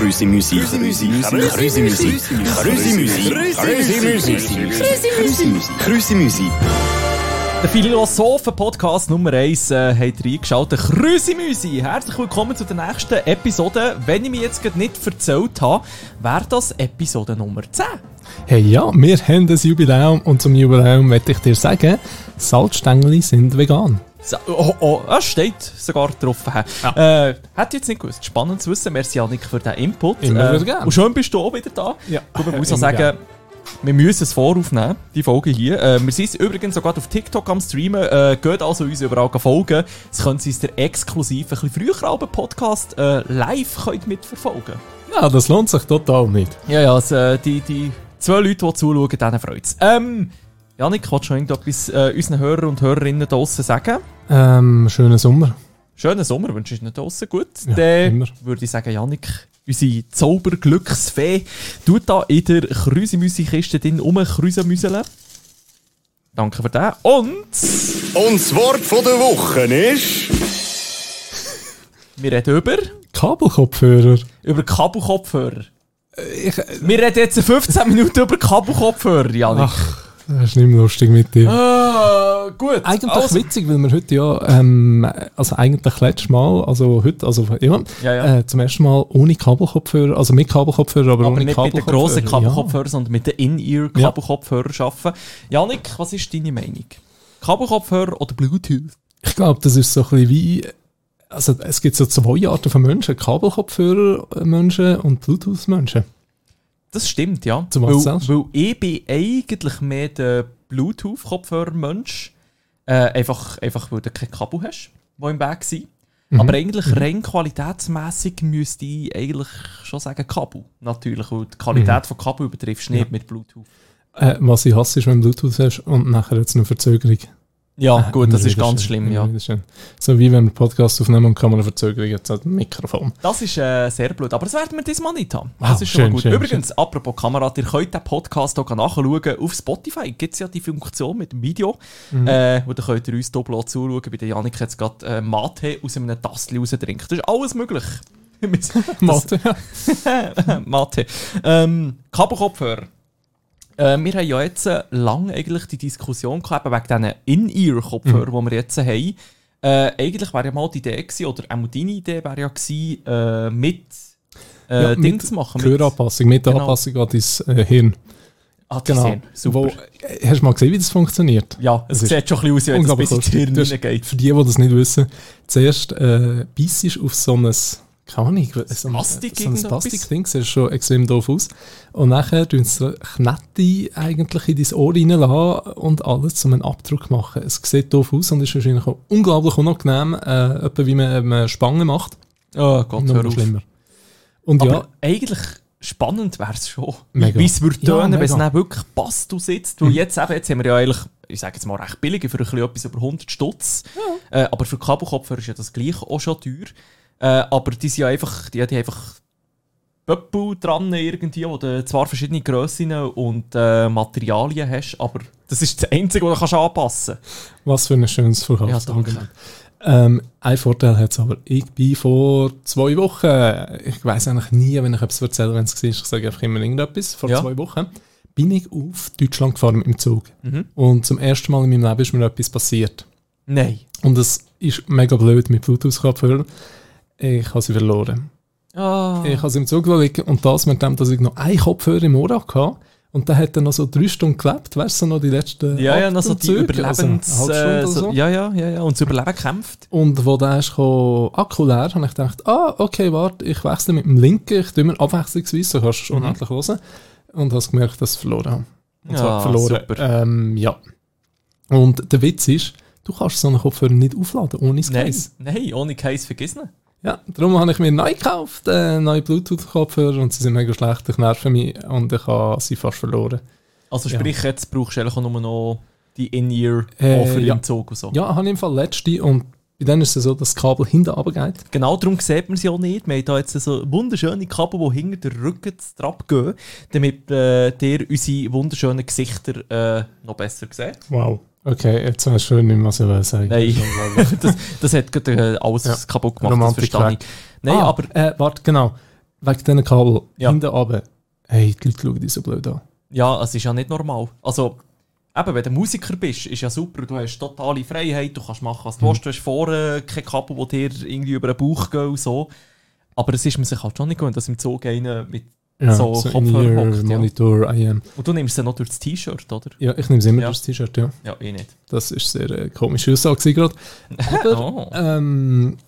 Krüsi-Musik. Krüsi-Musik. Krüsi-Musik. Krüsi-Musik. Krüsi-Musik. Krüsi-Musik. Der Philosophen-Podcast Nummer 1 äh, hat reingeschaltet. Grüße Müsi! Herzlich willkommen zu der nächsten Episode. Wenn ich mir jetzt gerade nicht erzählt habe, wäre das Episode Nummer 10. Hey ja, wir haben ein Jubiläum und zum Jubiläum möchte ich dir sagen, Salzstängel sind vegan. Oh, oh, es steht sogar drauf. Ja. Äh, hätte jetzt nicht gewusst. Spannend zu wissen. Merci Janik für den Input. Immer äh, gerne. Und schön bist du auch wieder da. Ja. Gut, man muss auch sagen, wir müssen es voraufnehmen, die Folge hier. Äh, wir sind übrigens sogar auf TikTok am Streamen. Äh, geht also uns überall folgen. Es können Sie uns der exklusiv ein bisschen früher alten Podcast äh, live könnt mitverfolgen Ja, das lohnt sich total nicht. Ja, ja, also, äh, die, die zwei Leute, die zuschauen, denen freut es. Ähm, Janik, willst du noch irgendetwas äh, unseren Hörern und Hörerinnen draussen sagen? Ähm, schönen Sommer. Schönen Sommer wünsche ich Ihnen draussen. Gut, Ja, dann immer. würde ich sagen, Janik, unsere Zauberglücksfee, tut da in der Krüsimüsi-Kiste drin rumkrüsemüseln. Danke für das. Und Und das Wort von der Woche ist... wir reden über, Kabelkopfhörer. über Kabelkopfhörer. Ich, Wir reden jetzt 15 Minuten über Kabelkopfhörer, Janik. ach, das ist nicht mehr lustig mit dir. Ah, gut. Eigentlich also, witzig, weil wir heute ja, ähm, also eigentlich letztes Mal, also heute, also ja, Ja, ja. Äh, zum ersten Mal ohne Kabelkopfhörer, also mit Kabelkopfhörer, aber, aber ohne nicht mit den grossen Kabelkopfhörer. Kabelkopfhörern, sondern mit den In-Ear-Kabelkopfhörern arbeiten. Janik, was ist deine Meinung? Kabelkopfhörer oder Bluetooth? Ich glaube, das ist so ein bisschen wie. Also, es gibt so zwei Arten von Menschen: Kabelkopfhörer-Menschen und Bluetooth-Menschen. Das stimmt, ja. Zu was weil, weil ich bin eigentlich mehr der Bluetooth-Kopfhörer-Mensch. Äh, einfach, einfach, weil du kein Kabel hast, wo im Weg sind. Mhm. Aber eigentlich rein qualitätsmäßig müsste ich eigentlich schon sagen Kabel. Natürlich, weil die Qualität von Kabel übertriffst du nicht Mhm. Ja. mit Bluetooth. Äh, was ich hasse, ist, wenn du Bluetooth hast und nachher jetzt eine Verzögerung. Ja, Äh, gut, das ist ganz schön, schlimm, ja. schön. So wie wenn wir einen Podcast aufnehmen und kann man eine Verzögerung jetzt hat ein Mikrofon. Das ist äh, sehr blöd, aber das werden wir diesmal nicht haben. Das Wow, ist schon mal schön, gut. schön, Übrigens, apropos Kamera, ihr könnt den Podcast auch nachschauen. Auf Spotify gibt es ja die Funktion mit dem Video, Mhm. äh, wo ihr könnt ihr uns doppelt zuschauen. Bei der Janik jetzt gerade äh, Mate aus einem Tastli raustrinkt. Das ist alles möglich. Mathe, ja. Mate. Ähm, Kabelkopfhörer. Äh, wir haben ja jetzt lange eigentlich die Diskussion gehabt, wegen diesen In-Ear-Kopfhörern, Mhm. die wir jetzt haben. Äh, eigentlich wäre ja mal die Idee gewesen, oder auch deine Idee wäre ja gewesen, äh, mit äh, Ja, Ding mit zu machen. Gehöranpassung, mit der Genau. Anpassung an dein äh, Hirn. ah, Genau. Super. Wo, äh, hast du mal gesehen, wie das funktioniert? ja, es Das sieht schon ein bisschen aus, wenn es bis ins. Hirn Du reingeht. Für die, die das nicht wissen, zuerst äh, beißt auf so ein, keine Ahnung, so ein, Plastik so ein irgendetwas? Plastikding, sieht schon extrem doof aus. Und nachher tun sie Knete eigentlich in dein Ohr reinlassen und alles zum einen Abdruck machen. Es sieht doof aus und ist wahrscheinlich auch unglaublich unangenehm, äh, etwa wie man ähm, Spangen macht. Oh Gott, Noch hör auf. schlimmer. Und Aber ja, eigentlich spannend wäre es schon. Mega. Wie es würde Ja, tönen, wenn es dann wirklich passt, du sitzt. Weil jetzt, eben, jetzt haben wir ja eigentlich, ich sage jetzt mal recht billig, für ein bisschen etwas über 100 Stutz. Äh, aber für Kabelkopfhörer ist ja das gleich auch schon teuer. Äh, aber die sind ja einfach, die, die einfach Pöppel dran irgendwie, wo du zwar verschiedene Grössen und äh, Materialien hast, aber das ist das Einzige, was du kannst anpassen was für ein schönes Ja, Verkaufsargument. danke. Ähm, ein Vorteil hat es aber. Ich bin vor zwei Wochen, ich weiß eigentlich nie, wenn ich etwas erzähle, wenn es war, ich sage einfach immer irgendetwas, vor Ja. zwei Wochen, bin ich auf Deutschland gefahren mit dem Zug. Mhm. Und zum ersten Mal in meinem Leben ist mir etwas passiert. Nein. Und es ist mega blöd mit Bluetooth-Kopfhörern. Ich habe sie verloren. Ah. Ich habe sie im Zug liegen und das mit dem, dass ich noch einen Kopfhörer im Ohr hatte. Und der hat dann noch so drei Stunden gelebt, weißt du, noch die letzten ja, ja, noch so die also Überlebens... Stunde äh, oder so, so. ja, ja, ja, ja. Und das Überleben kämpft. Und wo der ist gekommen, Akku leer, habe ich gedacht, ah, okay, warte, ich wechsle mit dem linken, ich tue mir abwechslungsweise, so kannst du schon Mhm. unendlich hören. Und hast gemerkt, dass ich verloren habe. Und zwar Ja, verloren. super. Ähm, ja. Und der Witz ist, du kannst so einen Kopfhörer nicht aufladen, ohne das Nein, Case. nein, ohne Case vergessen. Ja, darum habe ich mir neu gekauft, äh, neue Bluetooth-Kopfhörer und sie sind mega schlecht, ich nerve mich und ich habe sie fast verloren. Also Ja. sprich, jetzt brauchst du eigentlich nur noch die In-Ear Äh, ja. den Zug und so. Ja, habe ich im Fall letzte und bei denen ist es so, dass das Kabel hinten runtergeht. Genau darum sieht man sie auch nicht. Wir haben hier jetzt so wunderschöne Kabel, die hinter den Rücken Trab gehen, damit äh, ihr unsere wunderschönen Gesichter äh, noch besser seht. Wow. Okay, jetzt hast du schon nicht mehr was ich sagen. Nein. Das das, hat gerade äh, alles Ja. kaputt gemacht, Romantik das verstehe ich. Nein, ah, aber Äh, warte, genau. wegen diesen Kabel Ja. hinten runter, hey, die Leute schauen dich so blöd an. Ja, es ist ja nicht normal. Also, eben, wenn du Musiker bist, ist ja super. Du hast totale Freiheit, du kannst machen, was du willst. Du hast vorne kein Kabel, das dir irgendwie über den Bauch geht und so. Aber es ist mir sich halt schon nicht gewöhnt, dass im Zug einer mit... Ja, So so, Kopfhörer hockt, ear, ja. Monitor, IM. Und du nimmst sie noch durch das T-Shirt, oder? Ja, ich nehme es immer Ja. das T-Shirt, ja. Ja, ich nicht. Das ist sehr äh, komische Aussage gerade. Aber, Oh. ähm,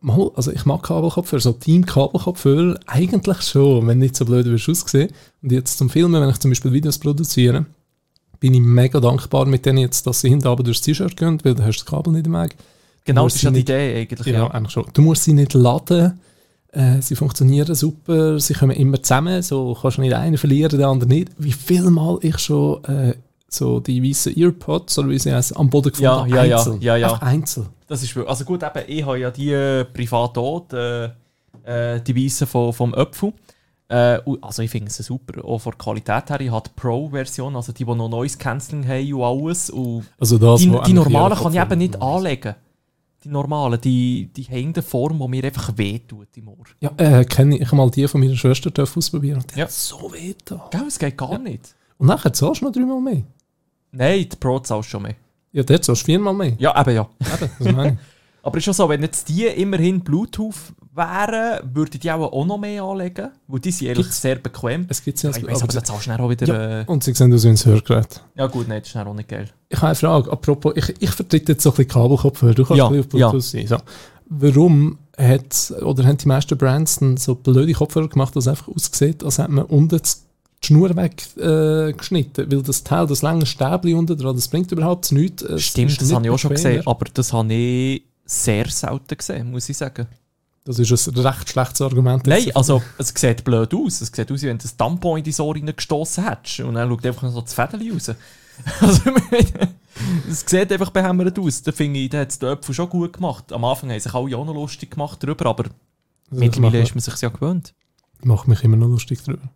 mal, also ich mag Kabelkopfhörer, so Team-Kabelkopfhörer eigentlich schon, wenn nicht so blöd wirst aussehen. Und jetzt zum Filmen, wenn ich zum Beispiel Videos produziere, bin ich mega dankbar mit denen jetzt, dass sie hinten runter durchs T-Shirt gehen, weil du hast das Kabel nicht im Weg. Genau, das ist ja sie die Idee eigentlich. Ja, Ja. eigentlich schon. Du musst sie nicht laden. Äh, sie funktionieren super, sie kommen immer zusammen, so kannst du nicht einen verlieren, der andere nicht. Wie viel Mal ich schon äh, so die weißen Earpods, oder wie sie heißen, am Boden Ja, gefunden ja, ja, einzeln. ja, ja. Einfach einzeln. Das ist Also gut, eben, ich habe ja die äh, privat auch, die, äh, die Weissen von, vom Öpfel. Äh, also ich finde sie super. Auch von der Qualität her. Ich habe die Pro-Version, also die, die noch Noise Cancelling haben und alles. Und Also das, die, die normalen kann ich eben nicht anlegen. Die normalen, die, die haben eine Form, die mir einfach wehtut im Ohr. Ja, äh, kenne ich. Ich habe mal die von meiner Schwester ausprobieren und die Ja. hat so weh da. Gell, es geht gar nicht. Und nachher zahlst du noch dreimal mehr. Nein, die Pro zahlst schon mehr. Ja, dort zahlst du viermal mehr. Ja, eben ja. Eben, das meine ich. Aber ist schon so, wenn jetzt die immerhin Bluetooth wären, würde ich die auch, auch noch mehr anlegen. Weil die sind eigentlich Gibt's- sehr bequem. Es gibt ja, Ja, ich weiss, aber dann zahlst du auch wieder... Ja, äh, und sie sehen aus wie ein Hörgerät. ja gut, nein, das ist auch nicht geil. Ich habe eine Frage. Apropos, ich, ich vertrete jetzt so ein bisschen Kabelkopfhörer. Du kannst Ja, ein bisschen auf Bluetooth sein. So. Warum hat, oder haben die meisten Brands dann so blöde Kopfhörer gemacht, dass es einfach aussieht, als hätte man unten das- die Schnur weggeschnitten? Äh, geschnitten? Weil das Teil, das lange Stäbli unten dran, das bringt überhaupt nichts. Es Stimmt, das habe ich auch schon gesehen. Aber das habe ich sehr selten gesehen, muss ich sagen. Das ist ein recht schlechtes Argument. Nein, also es sieht blöd aus. Es sieht aus, wie wenn du ein Tampon in die Ohr reingestossen hättest. Und dann schaut einfach so das Fädeli raus. Also, es sieht einfach behämmert aus. Da finde ich, da hat es der Öpfel schon gut gemacht. Am Anfang haben sich alle auch noch lustig gemacht darüber, aber Also, mittlerweile das ist man sich ja gewöhnt. macht, macht mich immer noch lustig drüber.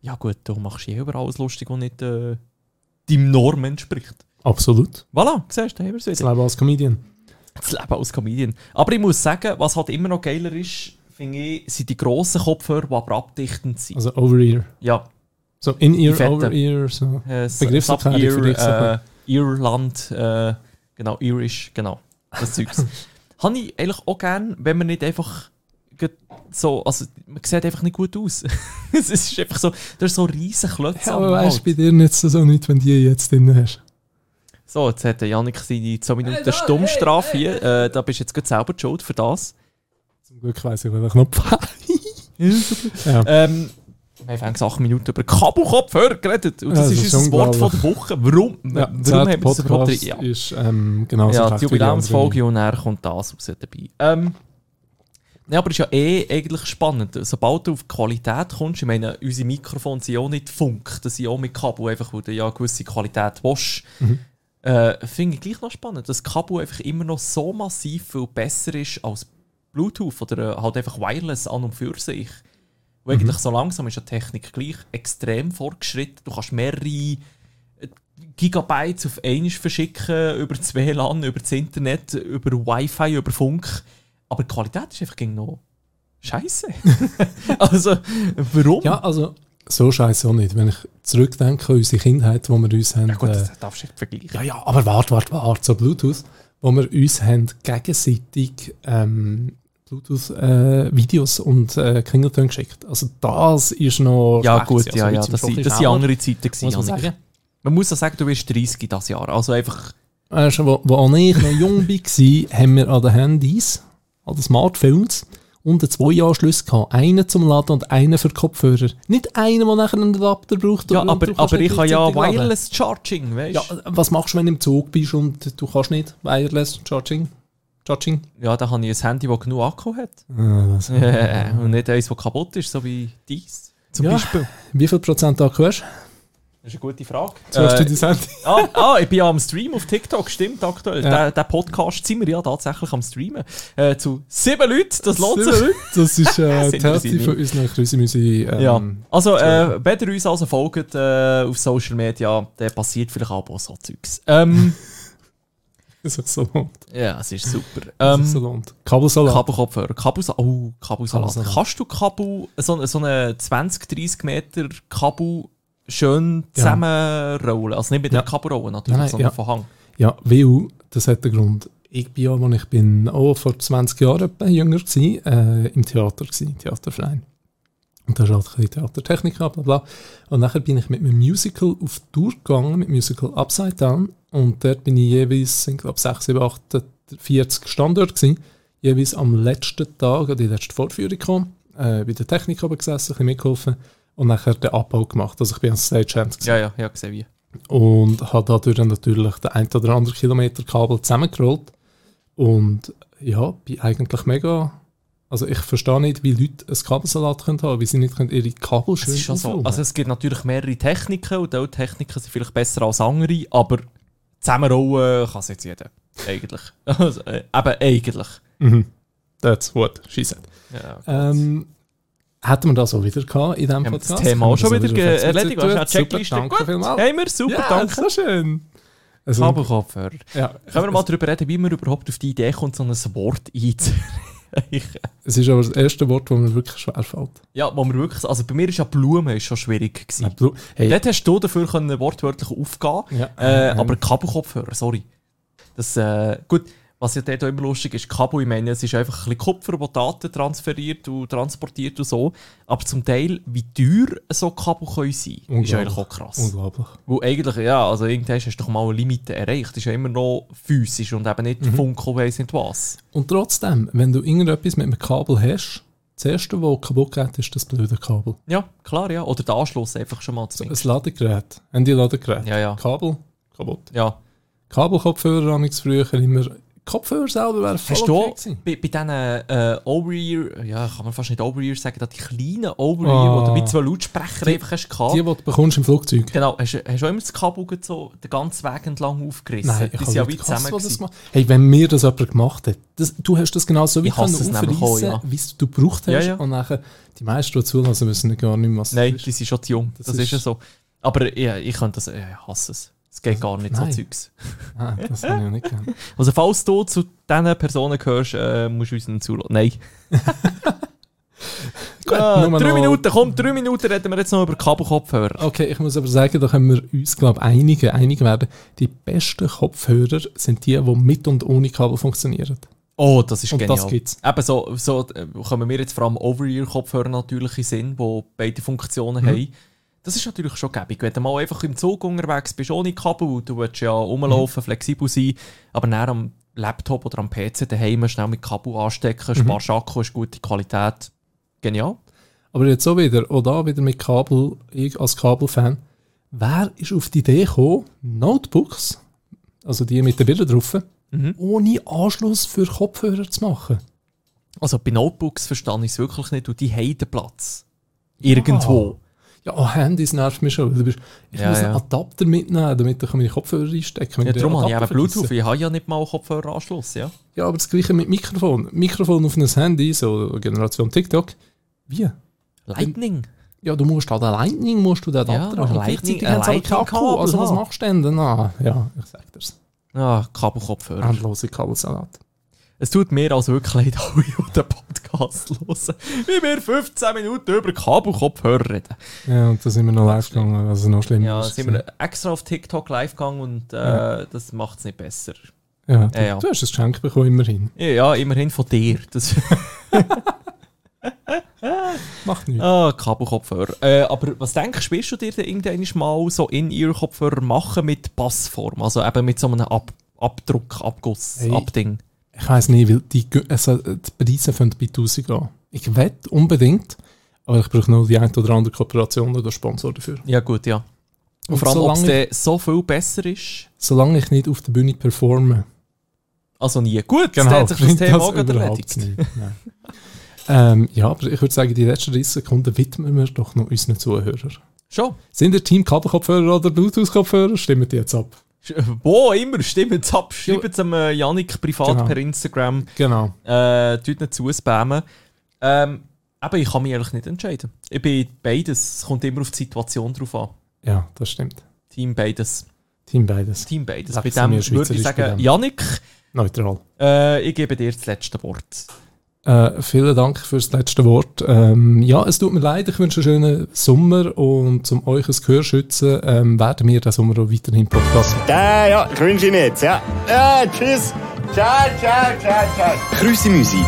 Ja gut, du machst eh über alles lustig, was nicht äh, deinem Norm entspricht. Absolut. Voilà, siehst du, da haben wir es Das wieder. Als Comedian. Das Leben als Comedian. Aber ich muss sagen, was halt immer noch geiler ist, finde ich, sind die grossen Kopfhörer, die aber abdichtend sind. Also Over-Ear. ja, So In-Ear. Over-Ear. So. äh, Begriffserklärung für dich, äh, Irland, äh, genau, Irish, genau, das Zeugs. Habe ich eigentlich auch gern, wenn man nicht einfach so, also man sieht einfach nicht gut aus. es ist einfach so, da ist so riesen Klötze Ja, aber weißt du, bei dir nicht so, so nicht, wenn du die jetzt drin hast. So, jetzt hat der Janik seine 2 Minuten Stummstrafe hier. Äh, da bist du jetzt gerade selber die schuld für das. Zum Glück weiss ich, welchen Knopf ja. Ähm, wir haben eigentlich 8 Minuten über Kabelkopfhörer geredet. Und Ja, das das ist unser Wort von der Woche. Warum? Ja, Warum der haben wir das überhaupt? Ja. ist ähm, genauso Ja, die Jubiläumsfolge und dann kommt das raus dabei. Ähm, ja, aber es ist ja eh eigentlich spannend. Sobald du auf die Qualität kommst, ich meine, unsere Mikrofone sind auch nicht Funk, das sind auch mit Kabel, einfach weil du ja eine gewisse Qualität willst. Mhm. Äh, Finde ich gleich noch spannend, dass das Kabel einfach immer noch so massiv viel besser ist als Bluetooth oder äh, halt einfach Wireless an und für sich. Und Mhm. eigentlich so langsam ist ja die Technik gleich extrem fortgeschritten. Du kannst mehrere äh, Gigabytes auf einmal verschicken, über das WLAN, über das Internet, über Wi-Fi, über Funk. Aber die Qualität ist einfach gegen noch scheiße. also, warum? Ja, also so scheiße auch nicht. Wenn ich zurückdenke an unsere Kindheit, wo wir uns haben... Ja gut, äh, das darfst du nicht vergleichen. ja, ja, aber warte, warte, warte, so Bluetooth, wo wir uns haben gegenseitig ähm, Bluetooth-Videos und äh, Klingeltöne geschickt. Also das ist noch... Ja, gut, ja, Also ja, jetzt das sind, das sind andere Zeiten gewesen, muss man. Man muss auch sagen, du bist 30 das Jahr. Also einfach, Weißt du, wo, wo ich noch jung war, haben wir an den Handys, an den Smartphones, unten zwei Anschlüsse gehabt. Einen zum Laden und einen für Kopfhörer. Nicht einen, der nachher einen Adapter braucht. ja, und aber, du aber ich habe ja. Wireless Charging, weißt Ja, du? was machst du, wenn du im Zug bist und du kannst nicht Wireless Charging? Charging? Ja, da habe ich ein Handy, das genug Akku hat. Ah, das- und nicht eins, das kaputt ist, so wie dies. Zum Ja. Beispiel. Wie viel Prozent Akku hast Das ist eine gute Frage. du Äh, das Handy? ah, ah, ich bin ja am Stream auf TikTok, stimmt aktuell. Ja. Der, der Podcast sind wir ja tatsächlich am Streamen. Äh, zu sieben Leuten, das lohnt sich. Das ist äh, die Hälfte von unseren Grüße müssen ähm, Ja, also äh, wenn ihr uns also folgt äh, auf Social Media, dann passiert vielleicht auch so Zeugs. Ähm, es sich so lohnt. Ja, es ist super. Es Ähm, sich so lohnt. Kabelsalat. Kabelkopfhörer. Kabelsalat. Oh, Kabelsalat. Kabelsalat. Kannst du Kabel, so, so eine 20, 30 Meter Kabel schön zusammenrollen? Also nicht mit der Ja. Natürlich, Nein, sondern ja. von Hang. Ja, weil, das hat den Grund. Ich bin ja, als ich bin auch vor 20 Jahren jünger war, äh, im Theater, gewesen, Theaterverein. Und da ist halt ein Theatertechnik, bla bla bla. Und nachher bin ich mit einem Musical auf Tour gegangen, mit Musical Upside Down. Und dort bin ich jeweils, ich glaube, 6, 7, 8, 40 Standorte gewesen. Jeweils am letzten Tag, an die letzte Vorführung gekommen, äh, bei der Technik oben gesessen, ein bisschen mitgeholfen und nachher den Abbau gemacht. Also ich bin als Stagehand gewesen Ja, ja, ja, gesehen wie. und hat dadurch dann natürlich den ein oder anderen Kilometer Kabel zusammengerollt. Und ja, bin eigentlich mega. Also ich verstehe nicht, wie Leute ein Kabelsalat können haben, wie sie nicht können ihre Kabel Es schön ist schon so. aufräumen. Also es gibt natürlich mehrere Techniken und diese Techniken sind vielleicht besser als andere, aber zusammenrollen kann es jetzt jeder. Eigentlich. Also, äh, eben eigentlich. Mhm. That's what she said. Ja. Ähm, hätten wir das auch wieder gehabt in diesem wir Podcast? das Thema auch schon wieder ge- erledigt? Hast du eine Checkliste? danke Gut. vielmals. Haben wir, super, ja, danke. so schön. Also, Kabelkopfhörer. ja, Können wir mal darüber reden, wie man überhaupt auf die Idee kommt, so ein Wort einzureichen? Es ist aber das erste Wort, das mir wirklich schwer fällt. ja, wo wir wirklich, also bei mir ist ja Blumen ist schon schwierig gewesen. Hey, Dort hast du dafür können wortwörtlich aufgehen Ja. äh, aber Kabelkopfhörer, sorry. Das, äh, gut, was ja dort auch immer lustig ist, Kabel, ich meine, es ist einfach ein bisschen Kupfer, wo Daten transferiert und transportiert und so. Aber zum Teil, wie teuer so Kabel können sein, ist Unglaublich. eigentlich auch krass. unglaublich. Weil eigentlich, ja, also irgendwann hast du doch mal eine Limite erreicht. Ist ja immer noch physisch und eben nicht Funko, weiss nicht was. Und trotzdem, wenn du irgendetwas mit einem Kabel hast, das erste, was kaputt geht, ist das blöde Kabel. Ja, klar, ja. Oder der Anschluss einfach schon mal zu Ein Ladegerät, Handy-Ladegerät. Ja, ja. Kabel, kaputt. Ja. Kabelkopfhörer habe ich früher immer. Kopfhörer selber wären voll Hast du okay auch gewesen. bei, bei diesen äh, Over-Ear, ja, kann man fast nicht Over-Ear sagen, da die kleinen Over-Ear, Ah. wo du mit zwei Lautsprechern Die- einfach hast gehabt. Die, die du bekommst im Flugzeug. Genau, hast, du- hast du auch immer das Kabel so den ganzen Weg entlang aufgerissen? Nein, ich die habe ja zusammen. die das machen. Hey, wenn mir das jemand gemacht hat, das, du hast das genau so wie Ich hasse können es nämlich auch, aufreissen, ja. wie es du gebraucht hast. Ja, ja. Und nachher, die meisten, die zulassen, wissen gar nicht mehr, was Nein, das die ist. sind schon zu jung. Das, Das ist, ja so. Aber ja, ich könnte das, ja, ich hasse es. Es geht gar nicht, Nein. so Zeugs. Ah, das habe ich ja nicht gekannt. Also falls du zu diesen Personen gehörst, äh, musst du uns einen zulassen. Nein. Gut, Ah, nur drei noch- Minuten, komm, drei Minuten reden wir jetzt noch über Kabelkopfhörer. Okay, ich muss aber sagen, da können wir uns, glaube ich, einige, einig werden. Die besten Kopfhörer sind die, die mit und ohne Kabel funktionieren. Oh, das ist Und genial. das gibt's. Eben so, so äh, kommen wir jetzt vor allem Over-Ear-Kopfhörer natürlich in Sinn, die beide Funktionen Mhm. haben. Das ist natürlich schon gäbig. Wenn du mal einfach im Zug unterwegs bist ohne Kabel, du willst ja rumlaufen, Mhm. flexibel sein, aber dann am Laptop oder am PC daheim schnell mit Kabel anstecken, Mhm. sparst Akku, ist gute Qualität. Genial. Aber jetzt so wieder, auch da wieder mit Kabel, ich als Kabelfan, wer ist auf die Idee gekommen, Notebooks, also die mit den Bildern drauf, Mhm. ohne Anschluss für Kopfhörer zu machen? Also bei Notebooks verstehe ich es wirklich nicht und die haben den Platz. Irgendwo. Ja, auch Handys nervt mich schon. ich Ja, muss einen ja. Adapter mitnehmen, damit ich meine Kopfhörer einstecken kann. Ja, darum den habe ich eben Bluetooth. vergesse. Ich habe ja nicht mal Kopfhöreranschluss, ja. Ja, aber das gleiche mit Mikrofon. Mikrofon auf einem Handy, so Generation TikTok. Wie? Lightning. Ja, du musst halt ein Lightning, musst du den Ja, Adapter ein haben. Lightning- ein aber keinen Akku. Also was machst du denn dann? Ah, ja, ich sag dir's. Ah, Kabelkopfhörer. Endlose Kabelsalat. Es tut mir also wirklich leid, alle, die den Podcast hören, wie wir 15 Minuten über Kabelkopfhörer reden. Ja, und da sind wir noch live gegangen, also noch schlimmer. Ja, ist sind wir extra auf TikTok live gegangen und äh, Ja. das macht es nicht besser. Ja, du, Ja, ja. du hast ein Geschenk bekommen, immerhin. Ja, ja immerhin von dir. Das Macht nichts. ah, Kabelkopfhörer. Äh, aber was denkst du, wirst du dir denn irgendwann mal so In-Ear-Kopfhörer machen mit Passform? Also eben mit so einem Ab Abdruck, Abguss, Hey. Abding. Ich weiß nicht, weil die, also, die Preise fangen bei 1000 an. Ich wette unbedingt, aber ich brauche noch die ein oder andere Kooperation oder Sponsor dafür. Ja gut, ja. Und Und vor allem, ob es so viel besser ist, Solange ich nicht auf der Bühne performe. also nie. Gut, dann hat sich das Thema auch gerade überhaupt erledigt. nicht. Ähm, ja, aber ich würde sagen, die letzten 30 Sekunden widmen wir doch noch unseren Zuhörern. Schon. Sind ihr Team Kabelkopfhörer oder Bluetooth-Kopfhörer? Stimmt die jetzt ab. Wo immer, stimmt es ab. Schreibt es dem äh, Yannick privat Genau. per Instagram. Genau. Äh, tut nicht zuspammen. Ähm, aber ich kann mich ehrlich nicht entscheiden. Ich bin beides. Es kommt immer auf die Situation drauf an. Ja, das stimmt. Team beides. Team beides. Team beides. Bei dem würde ich sagen. Janik, Neutral. äh, ich gebe dir das letzte Wort. Äh, vielen Dank fürs letzte Wort. Ähm, ja, es tut mir leid, ich wünsche einen schönen Sommer und zum euch ein Gehör schützen, ähm, werden wir diesen Sommer auch weiterhin Podcast machen. Ja, ja, ich wünsche Ihnen jetzt, ja. Ja, tschüss. Ciao, ciao, ciao, ciao. Grüße Musik.